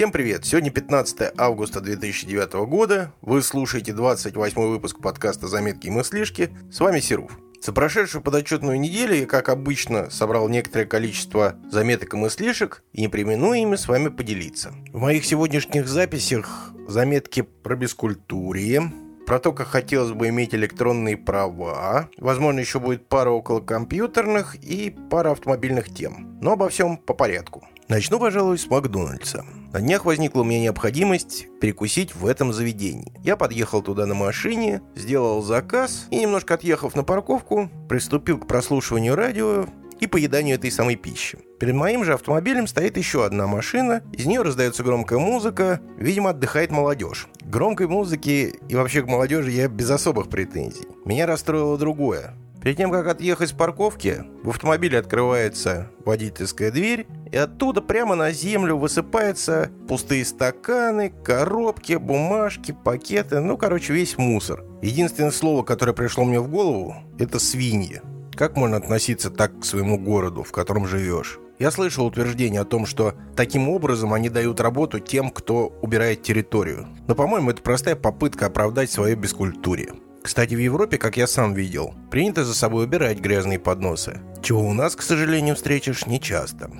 Всем привет! Сегодня 15 августа 2009 года. Вы слушаете 28 выпуск подкаста «Заметки и мыслишки». С вами Серов. За прошедшую подотчетную неделю я, как обычно, собрал некоторое количество заметок и мыслишек и не примену ими с вами поделиться. В моих сегодняшних записях заметки про бескультурие, про то, как хотелось бы иметь электронные права, возможно, еще будет пара околокомпьютерных и пара автомобильных тем. Но обо всем по порядку. Начну, пожалуй, с Макдональдса. На днях возникла у меня необходимость перекусить в этом заведении. Я подъехал туда на машине, сделал заказ и, немножко отъехав на парковку, приступил к прослушиванию радио и поеданию этой самой пищи. Перед моим же автомобилем стоит еще одна машина, из нее раздается громкая музыка, видимо, отдыхает молодежь. К громкой музыке и вообще к молодежи я без особых претензий. Меня расстроило другое. Перед тем, как отъехать с парковки, в автомобиле открывается водительская дверь, и оттуда прямо на землю высыпаются пустые стаканы, коробки, бумажки, пакеты, ну, короче, весь мусор. Единственное слово, которое пришло мне в голову, это свиньи. Как можно относиться так к своему городу, в котором живешь? Я слышал утверждение о том, что таким образом они дают работу тем, кто убирает территорию. Но, по-моему, это простая попытка оправдать свое бескультурие. Кстати, в Европе, как я сам видел, принято за собой убирать грязные подносы, чего у нас, к сожалению, встретишь нечасто.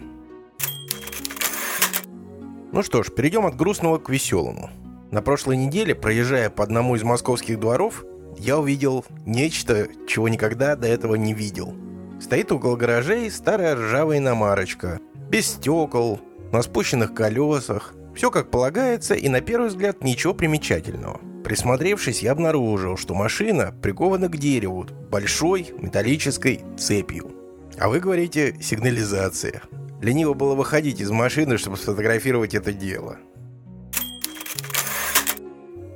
Ну что ж, перейдем от грустного к веселому. На прошлой неделе, проезжая по одному из московских дворов, я увидел нечто, чего никогда до этого не видел. Стоит около гаражей старая ржавая иномарочка, без стекол, на спущенных колесах, все как полагается и на первый взгляд ничего примечательного. Присмотревшись, я обнаружил, что машина прикована к дереву большой металлической цепью. А вы говорите «сигнализация». Лениво было выходить из машины, чтобы сфотографировать это дело.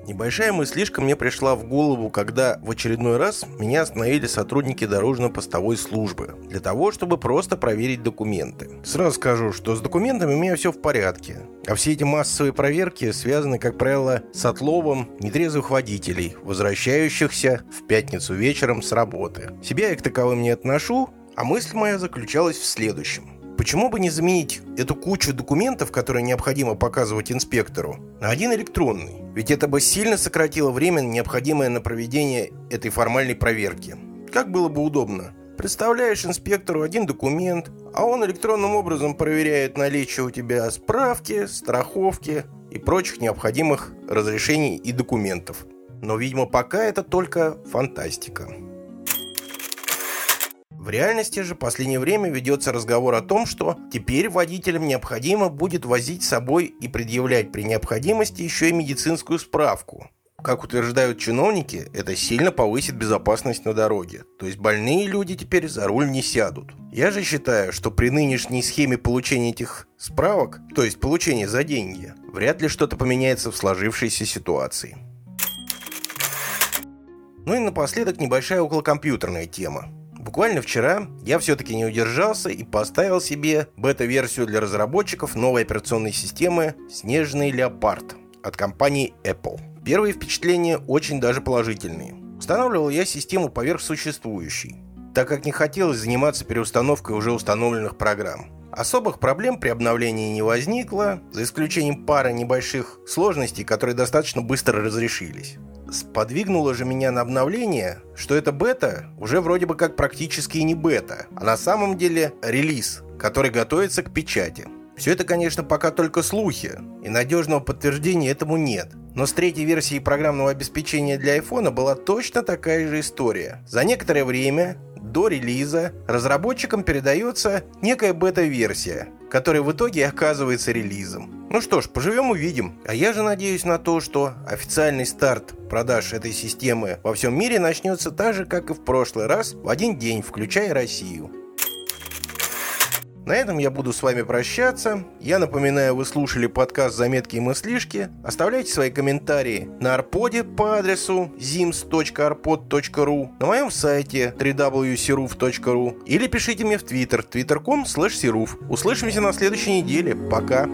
Небольшая мыслишка мне пришла в голову, когда в очередной раз меня остановили сотрудники дорожно-постовой службы для того, чтобы просто проверить документы. Сразу скажу, что с документами у меня все в порядке, а все эти массовые проверки связаны, как правило, с отловом нетрезвых водителей, возвращающихся в пятницу вечером с работы. Себя я к таковым не отношу, а мысль моя заключалась в следующем. Почему бы не заменить эту кучу документов, которые необходимо показывать инспектору, на один электронный? Ведь это бы сильно сократило время, необходимое на проведение этой формальной проверки. Как было бы удобно? Представляешь инспектору один документ, а он электронным образом проверяет наличие у тебя справки, страховки и прочих необходимых разрешений и документов. Но, видимо, пока это только фантастика. В реальности же в последнее время ведется разговор о том, что теперь водителям необходимо будет возить с собой и предъявлять при необходимости еще и медицинскую справку. Как утверждают чиновники, это сильно повысит безопасность на дороге. То есть больные люди теперь за руль не сядут. Я же считаю, что при нынешней схеме получения этих справок, то есть получения за деньги, вряд ли что-то поменяется в сложившейся ситуации. Ну и напоследок небольшая околокомпьютерная тема. Буквально вчера я все-таки не удержался и поставил себе бета-версию для разработчиков новой операционной системы «Снежный леопард» от компании Apple. Первые впечатления очень даже положительные. Устанавливал я систему поверх существующей, так как не хотелось заниматься переустановкой уже установленных программ. Особых проблем при обновлении не возникло, за исключением пары небольших сложностей, которые достаточно быстро разрешились сподвигнуло же меня на обновление, что это бета уже вроде бы как практически и не бета, а на самом деле релиз, который готовится к печати. Все это, конечно, пока только слухи, и надежного подтверждения этому нет. Но с третьей версией программного обеспечения для iPhone была точно такая же история. За некоторое время до релиза разработчикам передается некая бета-версия, которая в итоге оказывается релизом. Ну что ж, поживем увидим. А я же надеюсь на то, что официальный старт продаж этой системы во всем мире начнется так же, как и в прошлый раз, в один день, включая Россию. На этом я буду с вами прощаться. Я напоминаю, вы слушали подкаст «Заметки и мыслишки». Оставляйте свои комментарии на арподе по адресу zims.arpod.ru, на моем сайте www.siruf.ru или пишите мне в твиттер twitter.com Услышимся на следующей неделе. Пока!